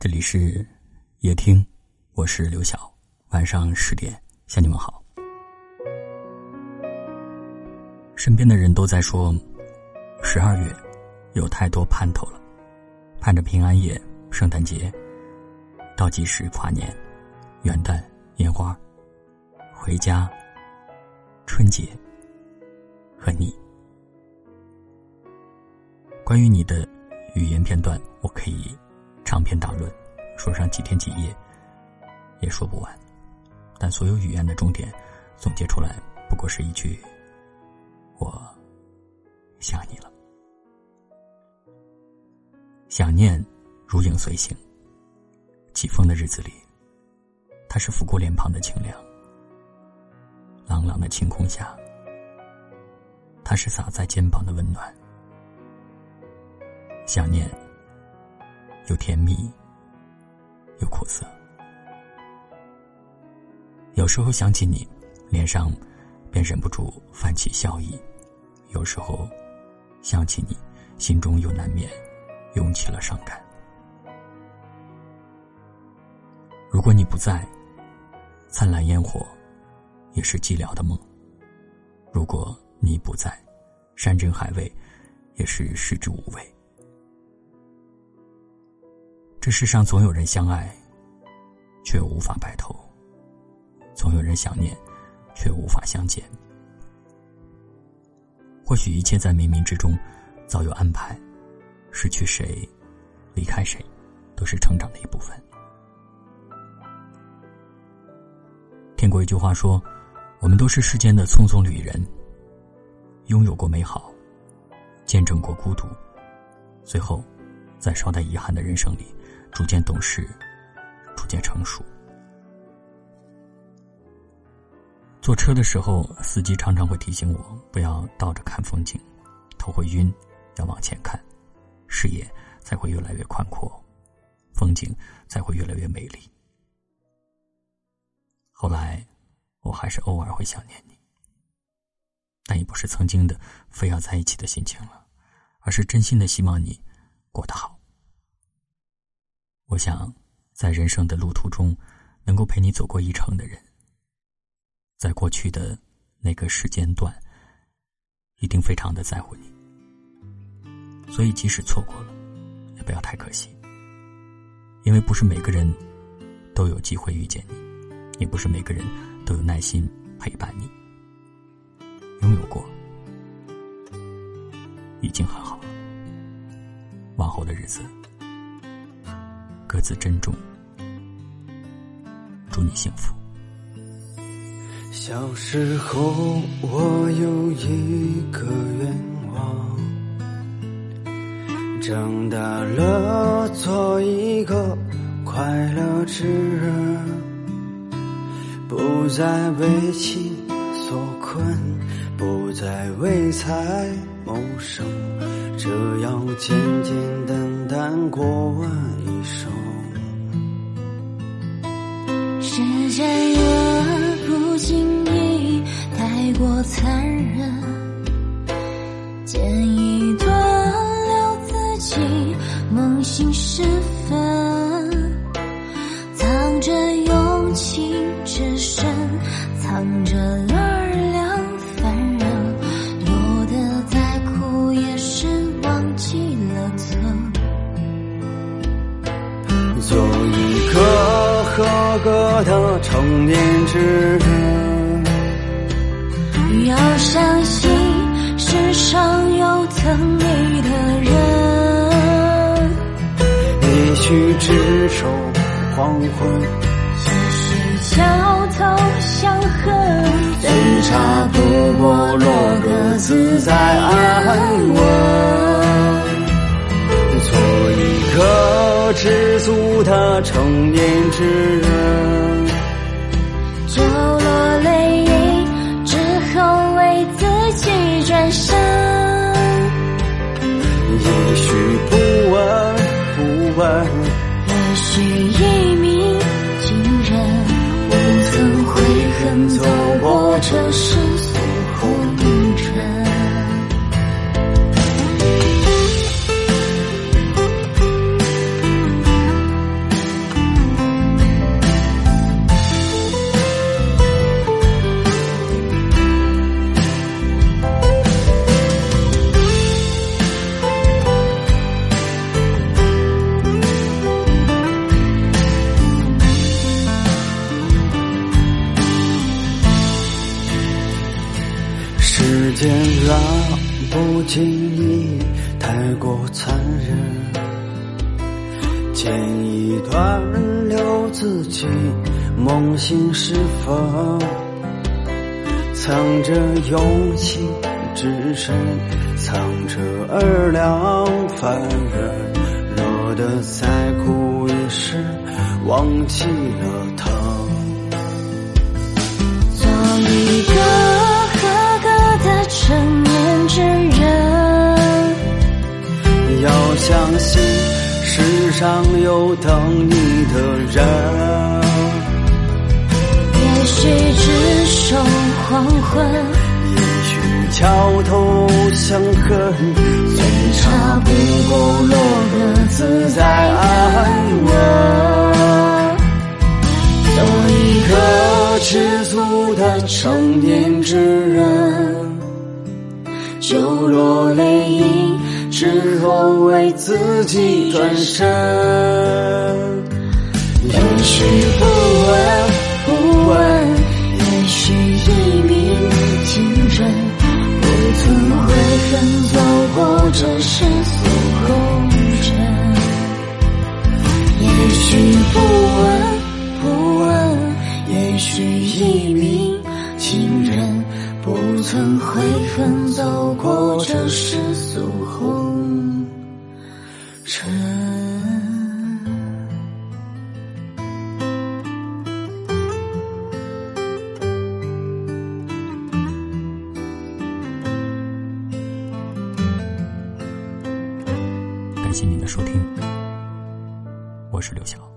这里是夜听，我是刘晓。晚上十点向你们好。身边的人都在说，十二月有太多盼头了，盼着平安夜、圣诞节、倒计时跨年、元旦、烟花、回家、春节和你。关于你的语言片段，我可以。长篇大论，说上几天几夜，也说不完。但所有语言的终点，总结出来不过是一句：“我想你了。”想念如影随形。起风的日子里，它是拂过脸庞的清凉；朗朗的晴空下，它是洒在肩膀的温暖。想念。有甜蜜，有苦涩。有时候想起你，脸上便忍不住泛起笑意；有时候想起你，心中又难免涌起了伤感。如果你不在，灿烂烟火也是寂寥的梦；如果你不在，山珍海味也是食之无味。这世上总有人相爱，却无法白头；总有人想念，却无法相见。或许一切在冥冥之中早有安排，失去谁，离开谁，都是成长的一部分。听过一句话说：“我们都是世间的匆匆旅人，拥有过美好，见证过孤独，最后，在稍带遗憾的人生里。”逐渐懂事，逐渐成熟。坐车的时候，司机常常会提醒我不要倒着看风景，头会晕，要往前看，视野才会越来越宽阔，风景才会越来越美丽。后来，我还是偶尔会想念你，但已不是曾经的非要在一起的心情了，而是真心的希望你过得好。我想，在人生的路途中，能够陪你走过一程的人，在过去的那个时间段，一定非常的在乎你。所以，即使错过了，也不要太可惜，因为不是每个人都有机会遇见你，也不是每个人都有耐心陪伴你。拥有过，已经很好了。往后的日子。各自珍重，祝你幸福。小时候，我有一个愿望，长大了做一个快乐之人，不再为情所困，不再为财谋生，这样简简单单过完过残忍。剪一段留自己梦醒时分，藏着勇气之深，藏着二两凡人。有的再苦也是忘记了疼。做一个。合格的成年之人，上有疼你的人。也许执手黄昏，也许桥头相恨，最差不过落个自在安稳。做一个知足的成年之人，也许不问不问，也许一鸣惊人，不曾悔恨走过这世啊，不经意太过残忍，剪一段留自己梦醒时分，藏着勇气只身，藏着二两凡人，落得再苦也是忘记了疼。做一个要相信世上有等你的人，也许只守黄昏，也许桥头相恨，最差不过落个自在安稳。做一个知足的成年之人，就落泪影之后为自己转身。也许不问不问，也许一鸣惊人，不曾悔恨走过这世谢您的收听，我是刘晓，